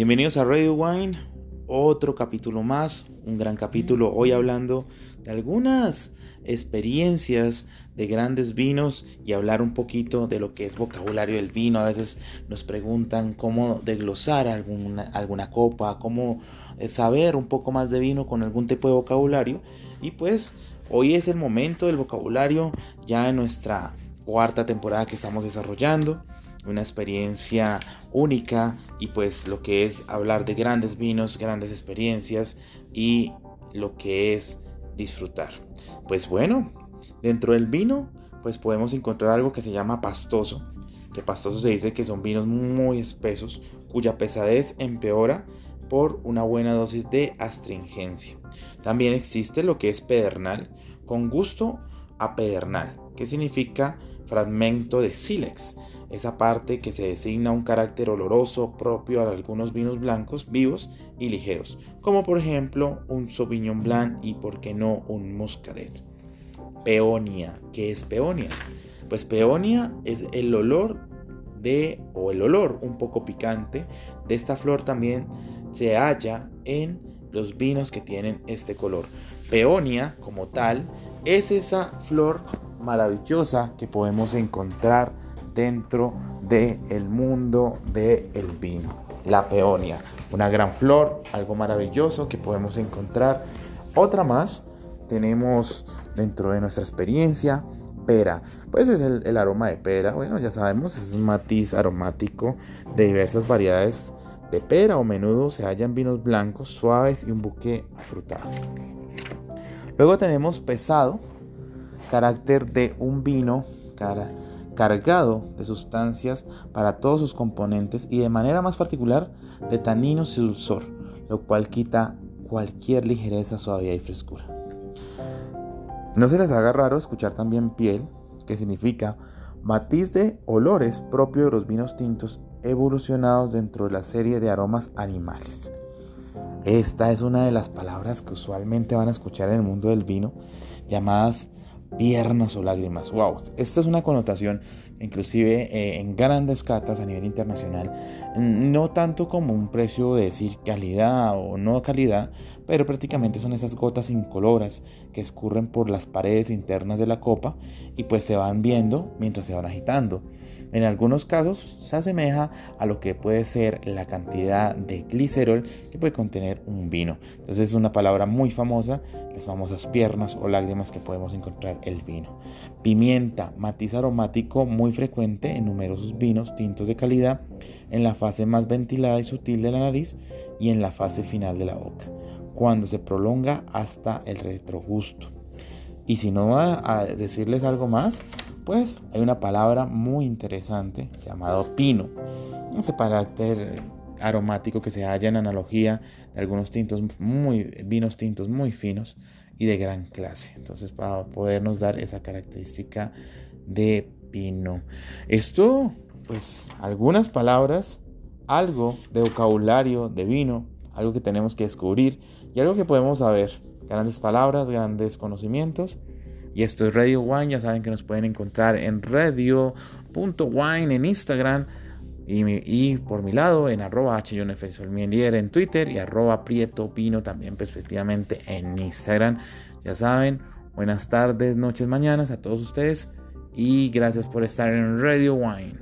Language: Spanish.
Bienvenidos a Radio Wine, otro capítulo más, un gran capítulo, hoy hablando de algunas experiencias de grandes vinos y hablar un poquito de lo que es vocabulario del vino. A veces nos preguntan cómo desglosar alguna, alguna copa, cómo eh, saber un poco más de vino con algún tipo de vocabulario. Y pues hoy es el momento del vocabulario ya en nuestra cuarta temporada que estamos desarrollando una experiencia única y pues lo que es hablar de grandes vinos, grandes experiencias y lo que es disfrutar. Pues bueno, dentro del vino pues podemos encontrar algo que se llama pastoso, que pastoso se dice que son vinos muy espesos cuya pesadez empeora por una buena dosis de astringencia. También existe lo que es pedernal con gusto a pedernal, que significa fragmento de sílex, esa parte que se designa un carácter oloroso propio a algunos vinos blancos vivos y ligeros, como por ejemplo un Sauvignon Blanc y por qué no un Muscadet. Peonia, ¿qué es peonia? Pues peonia es el olor de o el olor un poco picante de esta flor también se halla en los vinos que tienen este color. Peonia como tal es esa flor maravillosa que podemos encontrar dentro del el mundo del vino. La peonia, una gran flor, algo maravilloso que podemos encontrar. Otra más tenemos dentro de nuestra experiencia pera. Pues es el, el, aroma de pera. Bueno, ya sabemos, es un matiz aromático de diversas variedades de pera o menudo se hallan vinos blancos, suaves y un buque afrutado. Luego tenemos pesado, carácter de un vino cargado de sustancias para todos sus componentes y de manera más particular de taninos y dulzor, lo cual quita cualquier ligereza, suavidad y frescura. No se les haga raro escuchar también piel, que significa matiz de olores propio de los vinos tintos evolucionados dentro de la serie de aromas animales. Esta es una de las palabras que usualmente van a escuchar en el mundo del vino, llamadas piernas o lágrimas. Wow, esta es una connotación inclusive eh, en grandes catas a nivel internacional, no tanto como un precio de decir calidad o no calidad, pero prácticamente son esas gotas incoloras que escurren por las paredes internas de la copa y pues se van viendo mientras se van agitando. En algunos casos se asemeja a lo que puede ser la cantidad de glicerol que puede contener un vino. Entonces es una palabra muy famosa, las famosas piernas o lágrimas que podemos encontrar el vino. Pimienta, matiz aromático muy frecuente en numerosos vinos tintos de calidad en la fase más ventilada y sutil de la nariz y en la fase final de la boca, cuando se prolonga hasta el retrogusto. Y si no va a decirles algo más, pues hay una palabra muy interesante llamado pino. Ese carácter aromático que se halla en analogía de algunos tintos muy vinos tintos muy finos y de gran clase. Entonces, para podernos dar esa característica de pino. Esto, pues, algunas palabras, algo de vocabulario de vino, algo que tenemos que descubrir y algo que podemos saber. Grandes palabras, grandes conocimientos y esto es Radio Wine. Ya saben que nos pueden encontrar en radio.wine en Instagram. Y, por mi lado en arroba en Twitter y arroba Prieto Pino también respectivamente en Instagram. Ya saben, buenas tardes, noches, mañanas a todos ustedes y gracias por estar en Radio Wine.